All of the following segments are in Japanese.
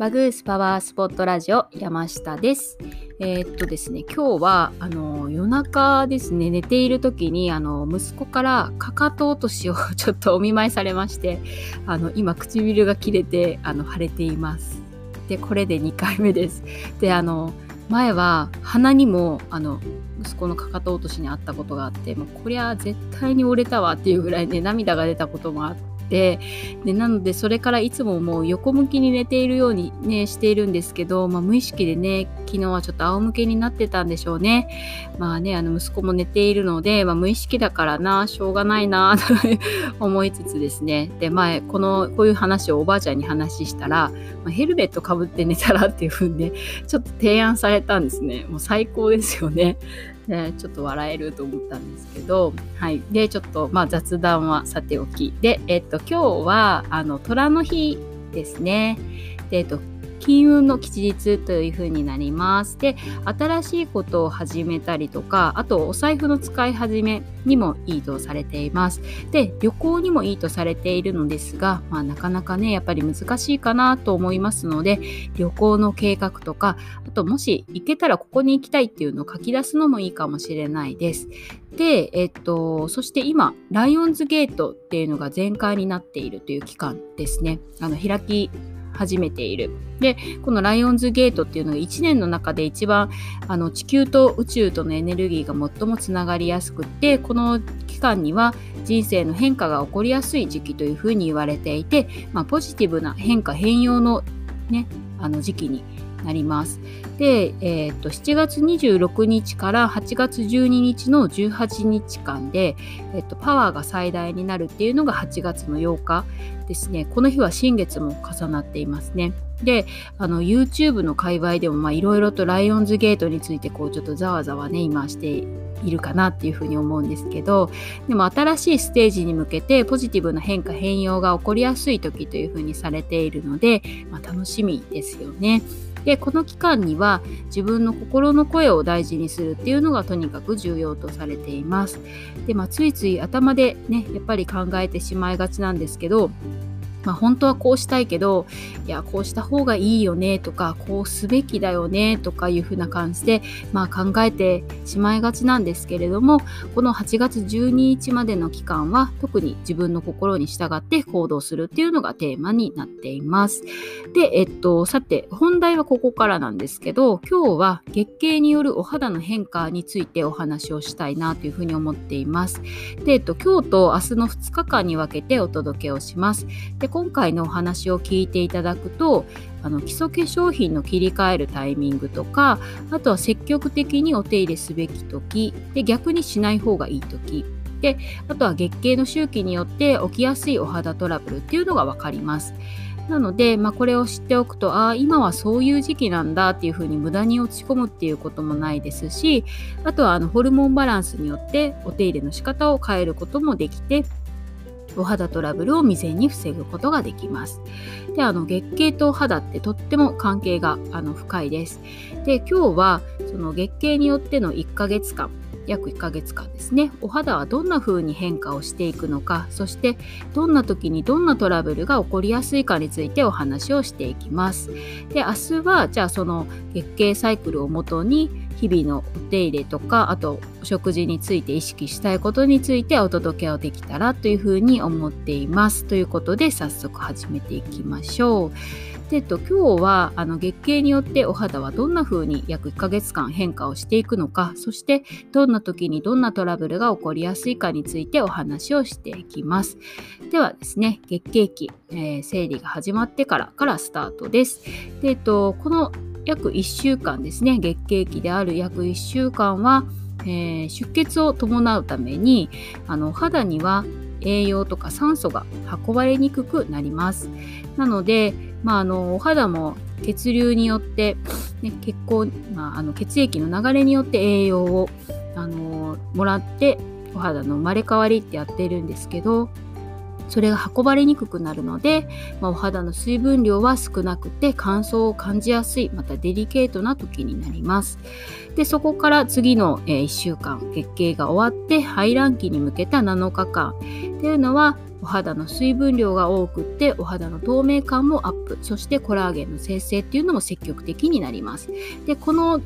バグースパワースポットラジオ山下です。えー、っとですね、今日はあの夜中ですね、寝ている時にあの息子からかかと落としを ちょっとお見舞いされまして、あの今唇が切れてあの腫れています。で、これで2回目です。で、あの前は鼻にもあの息子のかかと落としにあったことがあってもうこりゃ絶対に折れたわっていうぐらいね涙が出たこともあってでなのでそれからいつももう横向きに寝ているようにねしているんですけど、まあ、無意識でね昨日はちょっと仰向けになってたんでしょうね。まあねあの息子も寝ているので、まあ、無意識だからなしょうがないなと 思いつつですね。で前このこういう話をおばあちゃんに話したら、まあ、ヘルメットかぶって寝たらっていう風にねちょっと提案されたんですね。もう最高ですよね。ちょっと笑えると思ったんですけど、はい。で、ちょっと、まあ、雑談はさておき。で、えっと、今日は、あの、虎の日ですね。で、えっと、金運の吉日という風になります。で、新しいことを始めたりとか、あとお財布の使い始めにもいいとされています。で、旅行にもいいとされているのですが、まあ、なかなかね、やっぱり難しいかなと思いますので、旅行の計画とか、あともし行けたらここに行きたいっていうのを書き出すのもいいかもしれないです。で、えっと、そして今、ライオンズゲートっていうのが全開になっているという期間ですね。あの、開き始めている。で、このライオンズゲートっていうのが1年の中で一番あの地球と宇宙とのエネルギーが最もつながりやすくって、この期間には人生の変化が起こりやすい時期というふうに言われていて、まあ、ポジティブな変化変容のね、あの時期になります。で、えー、と7月26日から8月12日の18日間で、えー、とパワーが最大になるっていうのが8月の8日ですね。この日は新月も重なっていますね。で、あの YouTube の界隈でもいろいろとライオンズゲートについてこうちょっとざわざわね今しているかなっていうふうに思うんですけどでも新しいステージに向けてポジティブな変化変容が起こりやすい時というふうにされているので、まあ、楽しみですよね。でこの期間には自分の心の声を大事にするっていうのがとにかく重要とされています。で、まあ、ついつい頭でねやっぱり考えてしまいがちなんですけどまあ、本当はこうしたいけどいやこうした方がいいよねとかこうすべきだよねとかいうふうな感じで、まあ、考えてしまいがちなんですけれどもこの8月12日までの期間は特に自分の心に従って行動するっていうのがテーマになっています。で、えっと、さて本題はここからなんですけど今日は月経によるお肌の変化についてお話をしたいなというふうに思っています。で、えっと、今日と明日の2日間に分けてお届けをします。で今回のお話を聞いていただくとあの基礎化粧品の切り替えるタイミングとかあとは積極的にお手入れすべき時で逆にしない方がいい時であとは月経の周期によって起きやすいお肌トラブルっていうのが分かります。なので、まあ、これを知っておくとああ今はそういう時期なんだっていうふうに無駄に落ち込むっていうこともないですしあとはあのホルモンバランスによってお手入れの仕方を変えることもできてお肌トラブルを未然に防ぐことができます。で、あの月経と肌ってとっても関係があの深いです。で、今日はその月経によっての1ヶ月間、約1ヶ月間ですね。お肌はどんな風に変化をしていくのかそしてどんな時にどんなトラブルが起こりやすいかについてお話をしていきます。で明日はじゃあその月経サイクルをもとに日々のお手入れとかあとお食事について意識したいことについてお届けをできたらというふうに思っています。ということで早速始めていきましょう。でと今日はあの月経によってお肌はどんな風に約1ヶ月間変化をしていくのかそしてどんな時にどんなトラブルが起こりやすいかについてお話をしていきます。ではですね月経期、えー、生理が始まってからからスタートです。でとこの約1週間ですね月経期である約1週間は、えー、出血を伴うためにあの肌には栄養とか酸素が運ばれにくくなります。なので、まあ、あのお肌も血流によって、ね、血行、まあ、あの血液の流れによって栄養をあのもらってお肌の生まれ変わりってやってるんですけどそれが運ばれにくくなるので、まあ、お肌の水分量は少なくて乾燥を感じやすいまたデリケートな時になります。でそこから次の、えー、1週間月経が終わって排卵期に向けた7日間っていうのはお肌の水分量が多くってお肌の透明感もアップ。そしてコラーゲンの生成っていうのも積極的になります。でこの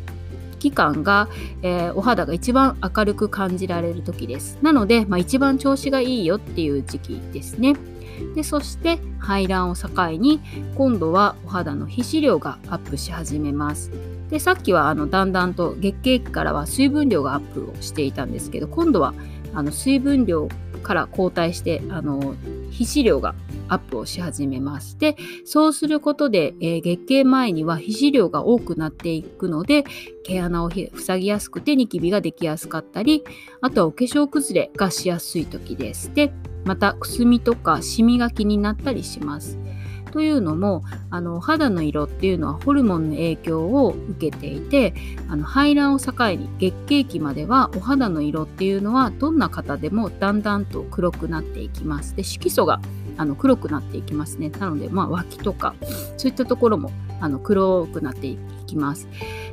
期間が、えー、お肌が一番明るく感じられる時です。なので、まあ、一番調子がいいよっていう時期ですね。でそして排卵を境に今度はお肌の皮脂量がアップし始めます。でさっきはあのだんだんと月経期からは水分量がアップをしていたんですけど今度はあの水分量から後退してあの皮脂量がアップをし始めます。で、そうすることで、えー、月経前には皮脂量が多くなっていくので、毛穴を塞ぎやすくてニキビができやすかったり、あとはお化粧崩れがしやすい時です。で、またくすみとかシミが気になったりします。というのもあの肌の色っていうのはホルモンの影響を受けていてあの排卵を境に月経期まではお肌の色っていうのはどんな方でもだんだんと黒くなっていきます。で色素があの黒くなっていきますね。なので、まあ、脇とかそういったところもあの黒くなっていきます。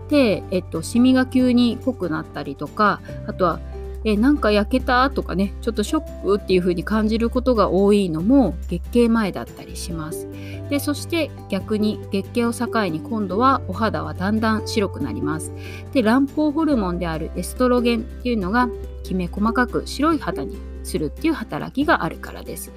で、えっと、シミが急に濃くなったりとかあとはえなんか焼けたとかねちょっとショックっていう風に感じることが多いのも月経前だったりします。でそして逆に月経を境に今度はお肌はだんだん白くなります。で卵胞ホルモンであるエストロゲンっていうのがきめ細かく白い肌にするっていう働きがあるからです。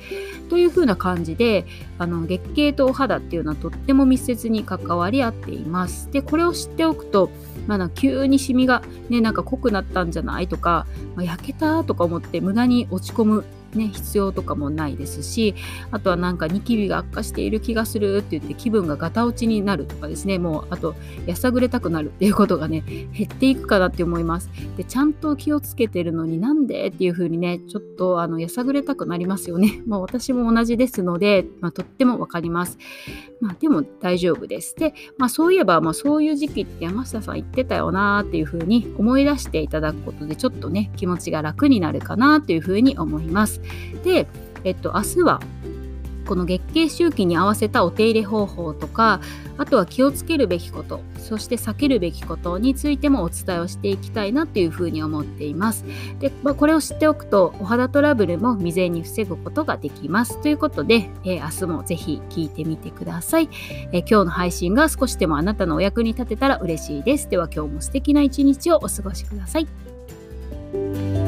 というふうな感じであの月経とお肌っていうのはとっても密接に関わり合っています。でこれを知っておくと、まあ、急にシミが、ね、なんか濃くなったんじゃないとか、まあ、焼けたとか思って無駄に落ち込むね、必要とかもないですしあとはなんかニキビが悪化している気がするって言って気分がガタ落ちになるとかですねもうあとやさぐれたくなるっていうことがね減っていくかなって思います。でちゃんと気をつけてるのになんでっていう風にねちょっとあのやさぐれたくなりますよね。まあ私も同じですので、まあ、とってもわかります。まあでも大丈夫です。で、まあ、そういえば、まあ、そういう時期って山下さん言ってたよなっていう風に思い出していただくことでちょっとね気持ちが楽になるかなという風に思います。で、えっと、明日はこの月経周期に合わせたお手入れ方法とかあとは気をつけるべきことそして避けるべきことについてもお伝えをしていきたいなというふうに思っています。で、まあ、これを知っておくとお肌トラブルも未然に防ぐことができます。ということで、えー、明日もぜひ聞いてみてください、えー、今日の配信が少しでもあなたのお役に立てたら嬉しいです。では今日も素敵な一日をお過ごしください。